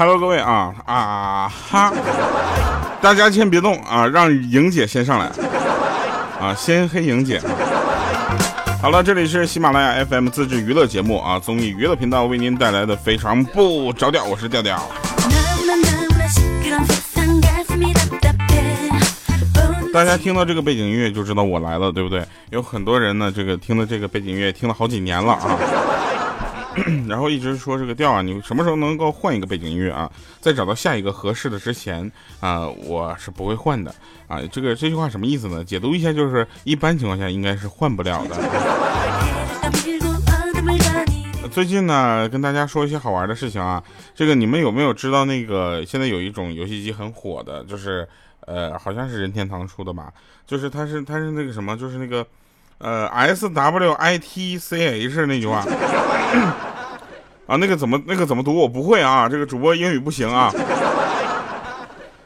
，Hello，各位啊啊哈！大家先别动啊，让莹姐先上来啊，先黑莹姐。好了，这里是喜马拉雅 FM 自制娱乐节目啊，综艺娱乐频道为您带来的非常不着调，我是调调。大家听到这个背景音乐就知道我来了，对不对？有很多人呢，这个听的这个背景音乐听了好几年了啊。然后一直说这个调啊，你什么时候能够换一个背景音乐啊？在找到下一个合适的之前啊，我是不会换的啊。这个这句话什么意思呢？解读一下，就是一般情况下应该是换不了的。最近呢，跟大家说一些好玩的事情啊。这个你们有没有知道那个现在有一种游戏机很火的，就是呃，好像是任天堂出的吧？就是它是它是那个什么，就是那个。呃，S W I T C H 那句话啊，那个怎么那个怎么读我不会啊，这个主播英语不行啊。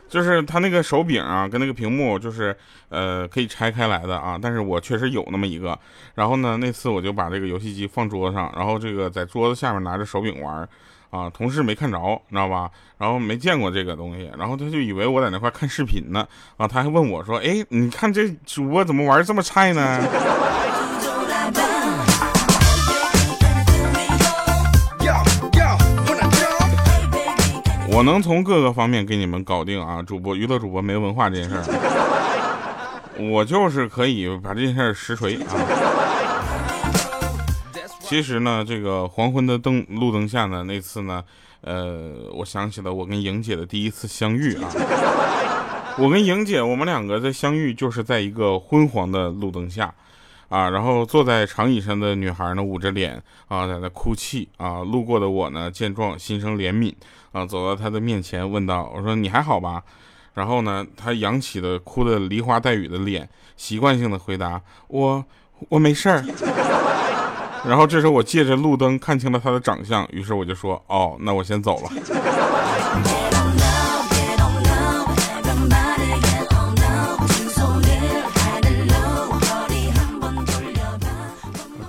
就是他那个手柄啊，跟那个屏幕就是呃可以拆开来的啊，但是我确实有那么一个。然后呢，那次我就把这个游戏机放桌子上，然后这个在桌子下面拿着手柄玩。啊，同事没看着，你知道吧？然后没见过这个东西，然后他就以为我在那块看视频呢。啊，他还问我说：“哎，你看这主播怎么玩这么菜呢？”我能从各个方面给你们搞定啊，主播娱乐主播没文化这件事儿，我就是可以把这件事儿实锤啊。其实呢，这个黄昏的灯路灯下呢，那次呢，呃，我想起了我跟莹姐的第一次相遇啊。我跟莹姐，我们两个的相遇就是在一个昏黄的路灯下，啊，然后坐在长椅上的女孩呢，捂着脸啊，在那哭泣啊。路过的我呢，见状心生怜悯啊，走到她的面前问道：“我说你还好吧？”然后呢，她扬起了哭的梨花带雨的脸，习惯性的回答：“我我没事儿。”然后这时候我借着路灯看清了她的长相，于是我就说：“哦，那我先走了。”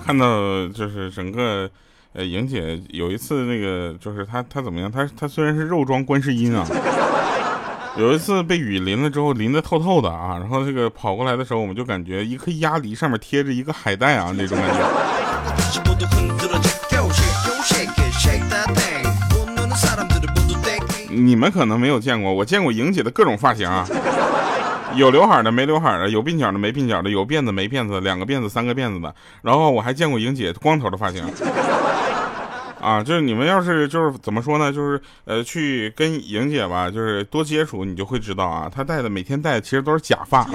看到就是整个，呃，莹姐有一次那个就是她她怎么样？她她虽然是肉装观世音啊，有一次被雨淋了之后淋得透透的啊，然后这个跑过来的时候，我们就感觉一颗鸭梨上面贴着一个海带啊那种感觉。你们可能没有见过，我见过莹姐的各种发型啊，有刘海的，没刘海的，有鬓角的，没鬓角的，有辫子没辫子，两个辫子，三个辫子的。然后我还见过莹姐光头的发型，啊，就是你们要是就是怎么说呢，就是呃去跟莹姐吧，就是多接触，你就会知道啊，她戴的每天戴的其实都是假发。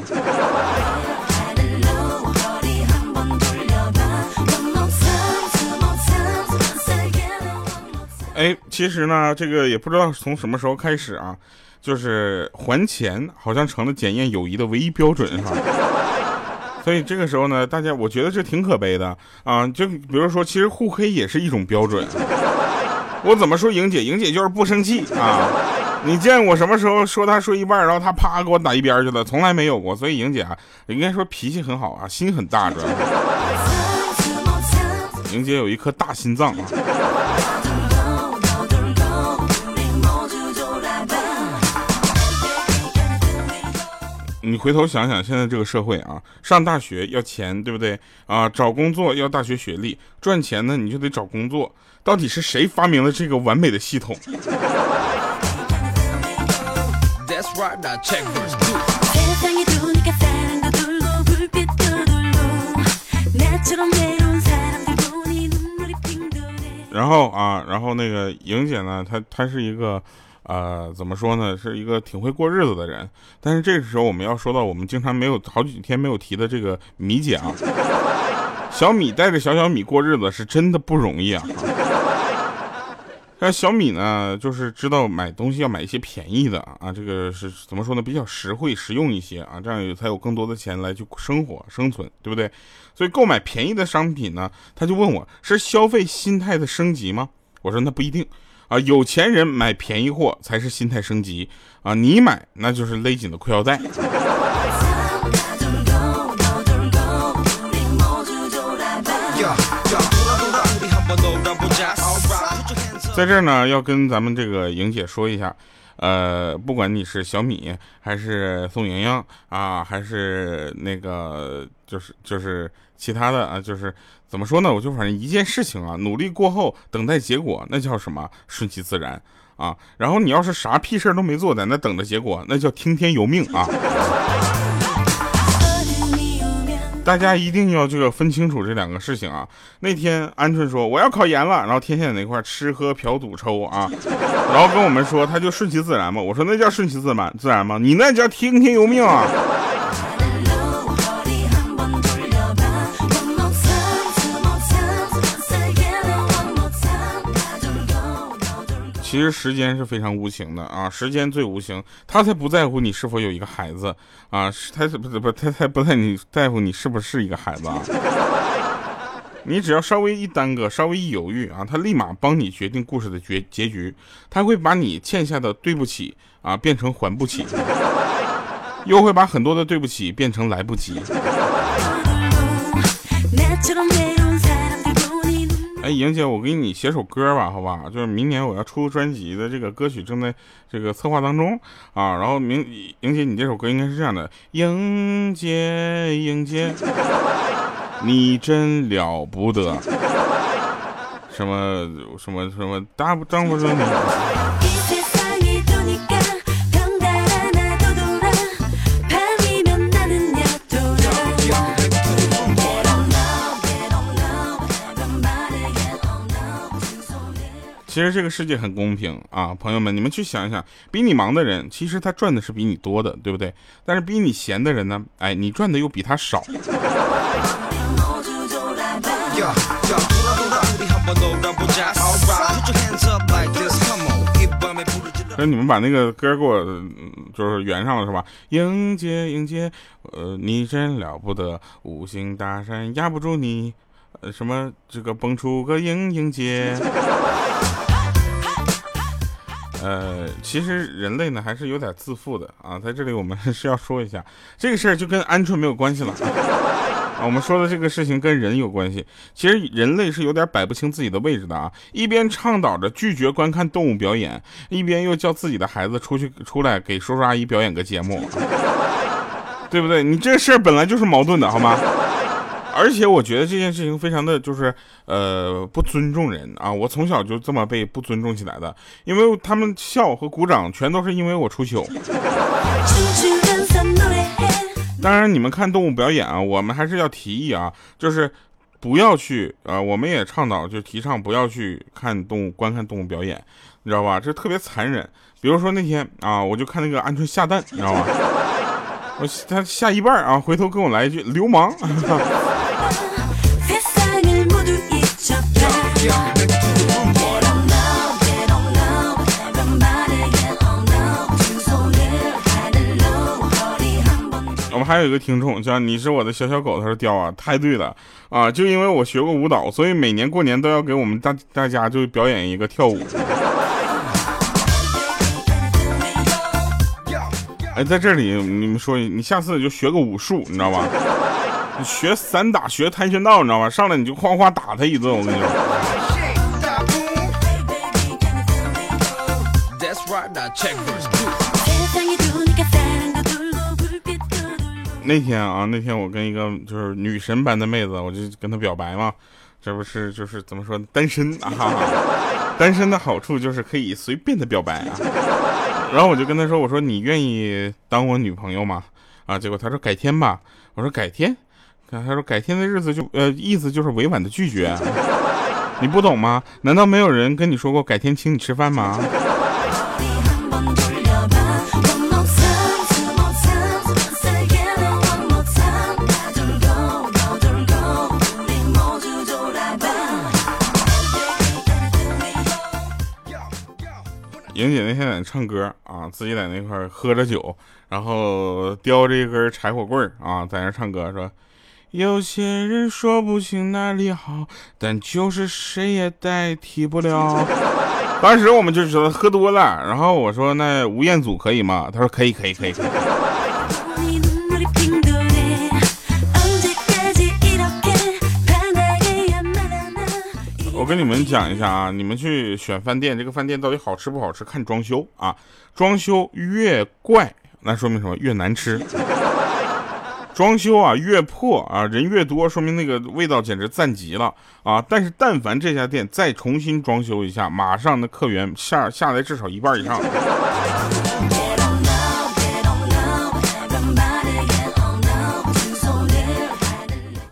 哎，其实呢，这个也不知道从什么时候开始啊，就是还钱好像成了检验友谊的唯一标准哈。所以这个时候呢，大家我觉得这挺可悲的啊。就比如说，其实互黑也是一种标准。我怎么说莹姐？莹姐就是不生气啊。你见我什么时候说她说一半，然后她啪给我打一边去了？从来没有过。所以莹姐啊，应该说脾气很好啊，心很大，主要。莹姐有一颗大心脏啊。你回头想想，现在这个社会啊，上大学要钱，对不对啊？找工作要大学学历，赚钱呢你就得找工作。到底是谁发明了这个完美的系统？然后啊，然后那个莹姐呢，她她是一个。呃，怎么说呢，是一个挺会过日子的人。但是这个时候，我们要说到我们经常没有好几天没有提的这个米姐啊，小米带着小小米过日子是真的不容易啊。那小米呢，就是知道买东西要买一些便宜的啊，这个是怎么说呢，比较实惠实用一些啊，这样才有更多的钱来去生活生存，对不对？所以购买便宜的商品呢，他就问我是消费心态的升级吗？我说那不一定。啊，有钱人买便宜货才是心态升级啊！你买那就是勒紧的裤腰带。在这儿呢，要跟咱们这个莹姐说一下，呃，不管你是小米还是宋莹莹啊，还是那个就是就是其他的啊，就是怎么说呢？我就反正一件事情啊，努力过后等待结果，那叫什么？顺其自然啊。然后你要是啥屁事都没做，在那等着结果，那叫听天由命啊。大家一定要这个分清楚这两个事情啊！那天鹌鹑说我要考研了，然后天天在那块吃喝嫖赌抽啊，然后跟我们说他就顺其自然嘛。我说那叫顺其自然自然吗？你那叫听天由命啊！其实时间是非常无情的啊，时间最无情，他才不在乎你是否有一个孩子啊，他是不不他才不在你在乎你是不是一个孩子啊，你只要稍微一耽搁，稍微一犹豫啊，他立马帮你决定故事的结结局，他会把你欠下的对不起啊变成还不起，又会把很多的对不起变成来不及。莹姐，我给你写首歌吧，好吧？就是明年我要出专辑的这个歌曲正在这个策划当中啊。然后明莹姐，你这首歌应该是这样的：莹姐，莹姐，你真了不得，什么什么什么大丈夫说你。其实这个世界很公平啊，朋友们，你们去想一想，比你忙的人，其实他赚的是比你多的，对不对？但是比你闲的人呢，哎，你赚的又比他少。那你们把那个歌给我就是圆上了是吧？迎接迎接，呃，你真了不得，五行大山压不住你，呃，什么这个蹦出个迎迎接。呃，其实人类呢还是有点自负的啊，在这里我们 是要说一下这个事儿，就跟鹌鹑没有关系了啊。我们说的这个事情跟人有关系，其实人类是有点摆不清自己的位置的啊。一边倡导着拒绝观看动物表演，一边又叫自己的孩子出去出来给叔叔阿姨表演个节目，对不对？你这事儿本来就是矛盾的，好吗？而且我觉得这件事情非常的就是，呃，不尊重人啊！我从小就这么被不尊重起来的，因为他们笑和鼓掌全都是因为我出糗。当然，你们看动物表演啊，我们还是要提议啊，就是不要去啊，我们也倡导就提倡不要去看动物观看动物表演，你知道吧？这特别残忍。比如说那天啊，我就看那个鹌鹑下蛋，你知道吧？我他下一半啊，回头跟我来一句流氓。还有一个听众叫你是我的小小狗，他说雕啊，太对了啊！就因为我学过舞蹈，所以每年过年都要给我们大大家就表演一个跳舞。哎，在这里你们说，你下次就学个武术，你知道吧？你学散打，学跆拳道，你知道吧？上来你就哐哐打他一顿，我跟你说。那天啊，那天我跟一个就是女神般的妹子，我就跟她表白嘛，这不是就是怎么说单身啊？单身的好处就是可以随便的表白啊。然后我就跟她说，我说你愿意当我女朋友吗？啊，结果她说改天吧。我说改天。她说改天的日子就呃意思就是委婉的拒绝，你不懂吗？难道没有人跟你说过改天请你吃饭吗？莹姐那天在那唱歌啊，自己在那块喝着酒，然后叼着一根柴火棍啊，在那唱歌说。有些人说不清哪里好，但就是谁也代替不了。当时我们就知道喝多了，然后我说那吴彦祖可以吗？他说可以，可以，可以。可以。跟跟你们讲一下啊，你们去选饭店，这个饭店到底好吃不好吃，看装修啊。装修越怪，那说明什么？越难吃。装修啊越破啊，人越多，说明那个味道简直赞极了啊。但是但凡这家店再重新装修一下，马上的客源下下来至少一半以上。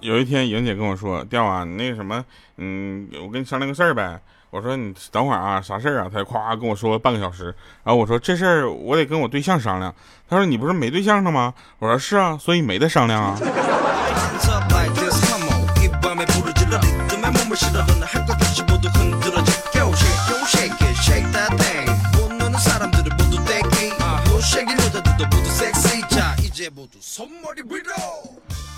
有一天，莹姐跟我说：“调啊，那个什么，嗯，我跟你商量个事儿呗。”我说：“你等会儿啊，啥事儿啊？”她咵跟我说半个小时。然后我说：“这事儿我得跟我对象商量。”她说：“你不是没对象了吗？”我说：“是啊，所以没得商量啊。”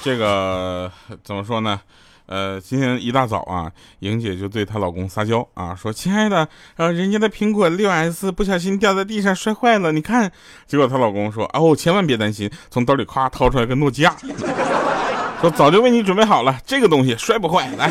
这个怎么说呢？呃，今天一大早啊，莹姐就对她老公撒娇啊，说：“亲爱的，呃，人家的苹果六 S 不小心掉在地上摔坏了，你看。”结果她老公说：“哦，千万别担心，从兜里咵掏出来个诺基亚，说早就为你准备好了，这个东西摔不坏，来。”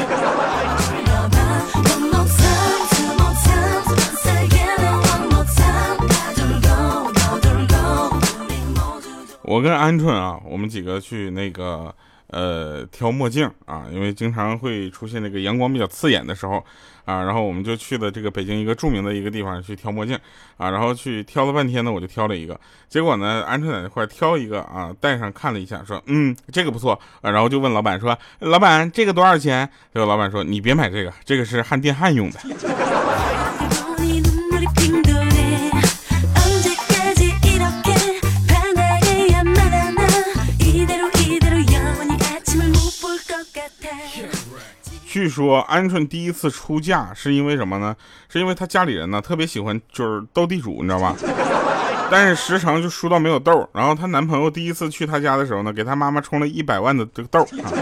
我跟鹌鹑啊，我们几个去那个呃挑墨镜啊，因为经常会出现那个阳光比较刺眼的时候啊，然后我们就去了这个北京一个著名的一个地方去挑墨镜啊，然后去挑了半天呢，我就挑了一个，结果呢，鹌鹑在那块挑一个啊，戴上看了一下，说嗯这个不错啊，然后就问老板说老板这个多少钱？结果老板说你别买这个，这个是焊电焊用的。据说鹌鹑第一次出嫁是因为什么呢？是因为她家里人呢特别喜欢就是斗地主，你知道吧？但是时常就输到没有豆。然后她男朋友第一次去她家的时候呢，给她妈妈充了一百万的这个豆。啊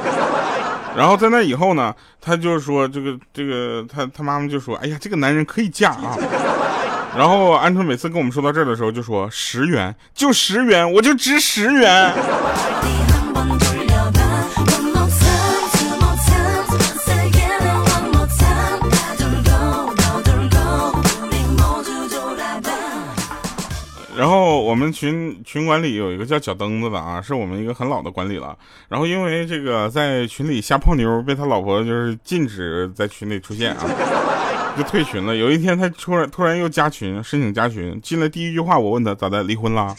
然后在那以后呢，他就说这个这个他他妈妈就说，哎呀，这个男人可以嫁啊。然后鹌鹑每次跟我们说到这儿的时候就说十元就十元，我就值十元。我们群群管理有一个叫脚蹬子的啊，是我们一个很老的管理了。然后因为这个在群里瞎泡妞，被他老婆就是禁止在群里出现啊，就退群了。有一天他突然突然又加群，申请加群，进来第一句话我问他咋的，离婚了？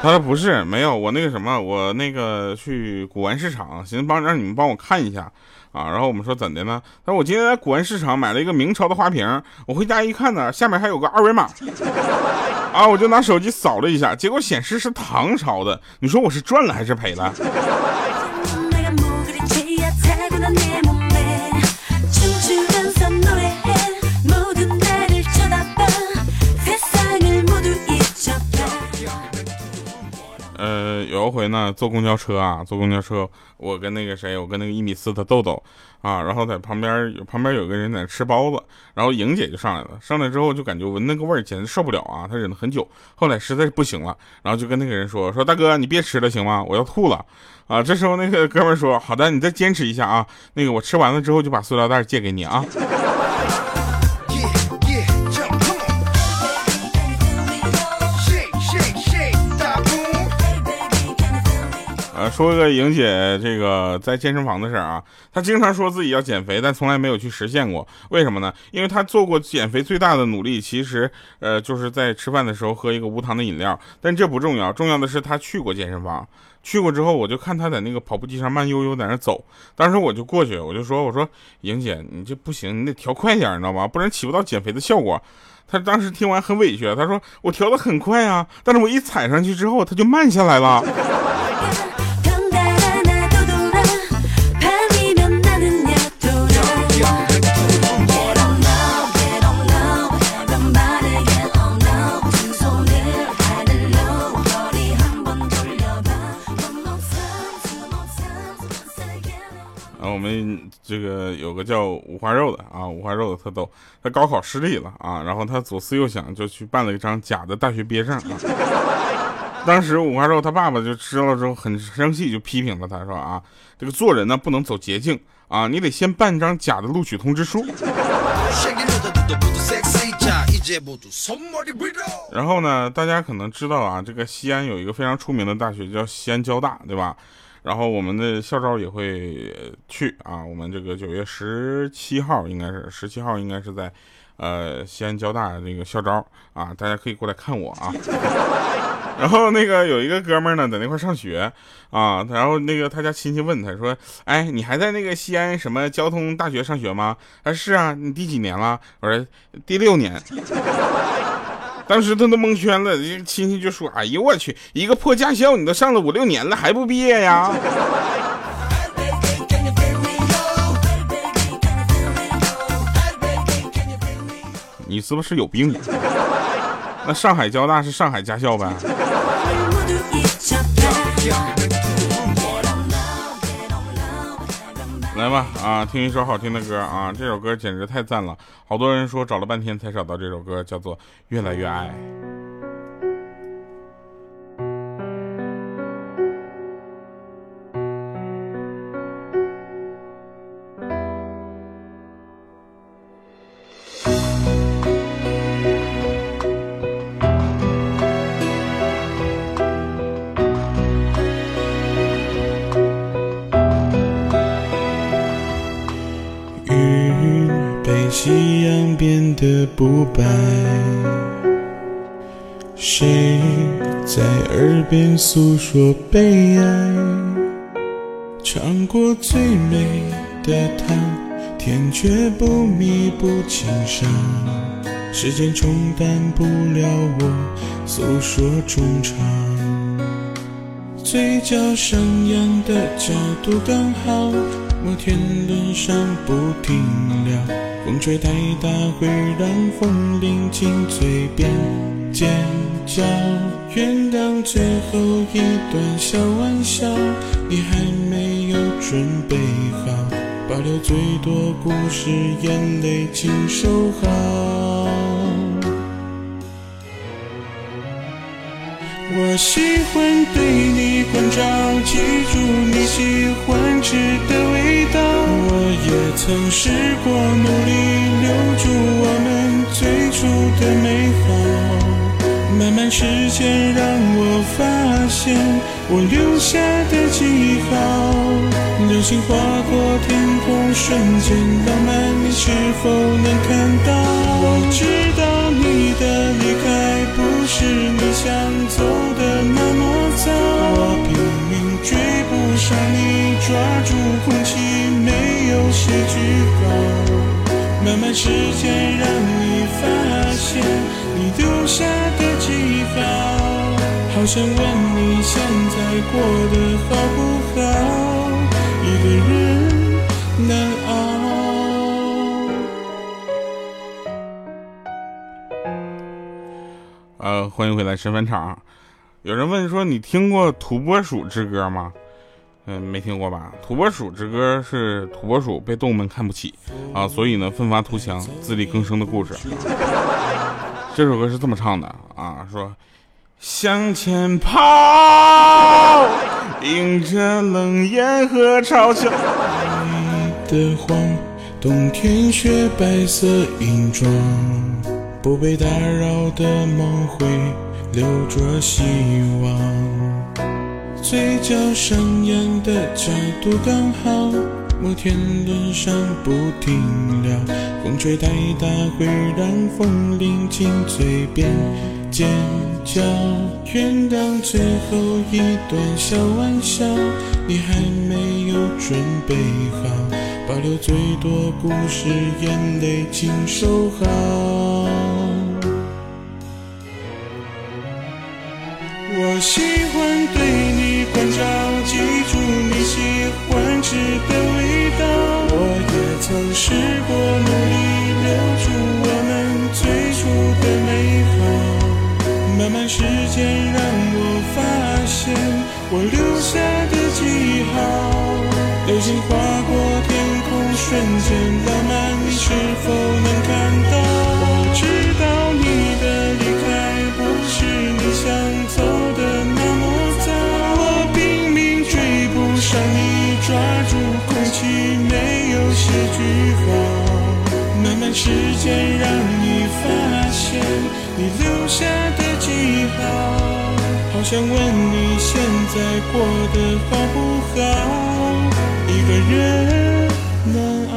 他说不是，没有，我那个什么，我那个去古玩市场，寻思帮让你们帮我看一下啊。然后我们说怎的呢？他说我今天在古玩市场买了一个明朝的花瓶，我回家一看呢，下面还有个二维码。啊！我就拿手机扫了一下，结果显示是唐朝的。你说我是赚了还是赔了？呃，有一回呢，坐公交车啊，坐公交车，我跟那个谁，我跟那个一米四的豆豆啊，然后在旁边旁边有个人在吃包子，然后莹姐就上来了，上来之后就感觉闻那个味儿简直受不了啊，她忍了很久，后来实在是不行了，然后就跟那个人说说大哥你别吃了行吗？我要吐了啊！这时候那个哥们说好的，你再坚持一下啊，那个我吃完了之后就把塑料袋借给你啊。说个莹姐这个在健身房的事儿啊，她经常说自己要减肥，但从来没有去实现过。为什么呢？因为她做过减肥最大的努力，其实呃就是在吃饭的时候喝一个无糖的饮料。但这不重要，重要的是她去过健身房，去过之后，我就看她在那个跑步机上慢悠悠在那走。当时我就过去，我就说：“我说莹姐，你这不行，你得调快点，你知道吗？不然起不到减肥的效果。”她当时听完很委屈，她说：“我调的很快啊，但是我一踩上去之后，它就慢下来了。”我们这个有个叫五花肉的啊，五花肉的特逗。他高考失利了啊，然后他左思右想，就去办了一张假的大学毕业证啊。当时五花肉他爸爸就知道了之后很生气，就批评了他说啊，这个做人呢不能走捷径啊，你得先办张假的录取通知书。然后呢，大家可能知道啊，这个西安有一个非常出名的大学叫西安交大，对吧？然后我们的校招也会去啊，我们这个九月十七号应该是十七号，应该是在呃西安交大那个校招啊，大家可以过来看我啊。然后那个有一个哥们呢，在那块上学啊，然后那个他家亲戚问他说：“哎，你还在那个西安什么交通大学上学吗？”他说：“是啊，你第几年了？”我说：“第六年。”当时他都蒙圈了，这亲戚就说：“哎呦我去，一个破驾校你都上了五六年了还不毕业呀？” 你是不是有病？那上海交大是上海驾校呗？来吧，啊，听一首好听的歌啊！这首歌简直太赞了，好多人说找了半天才找到这首歌，叫做《越来越爱》。谁在耳边诉说悲哀？尝过最美的糖，甜却不弥补情伤。时间冲淡不了我诉说衷肠，嘴角上扬的角度刚好，摩天轮上不停聊。风吹太大会让风铃进嘴边尖叫，原谅最后一段小玩笑，你还没有准备好，保留最多故事，眼泪请收好。我喜欢对你关照，记住你喜欢吃的味道。我也曾试过努力留住我们最初的美好，慢慢时间让我发现我留下的记号。流星划过天空，瞬间浪漫，你是否能看到？我知道你的离开不是你想走的那么早，我拼命追不上你，抓住空气没。有些句号，慢慢时间让想问你现在过得好不好？一个人难熬。呃，欢迎回来神返场。有人问说，你听过《土拨鼠之歌》吗？嗯，没听过吧？土拨鼠之歌是土拨鼠被动物们看不起啊，所以呢奋发图强、自力更生的故事。这首歌是这么唱的啊，说向前跑，迎着冷眼和嘲笑。你的黄，冬天雪白色银装，不被打扰的梦会留着希望。嘴角上扬的角度刚好，摩天轮上不停聊，风吹太大会让风铃紧嘴边尖叫。原谅最后一段小玩笑，你还没有准备好，保留最多故事，眼泪请收好。我喜欢对。曾试过努力留住我们最初的美好，慢慢时间让我发现我留下的记号。流星划过天空，瞬间浪漫，你是否能想问你现在过得好不好？一个人难熬。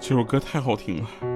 这首歌太好听了。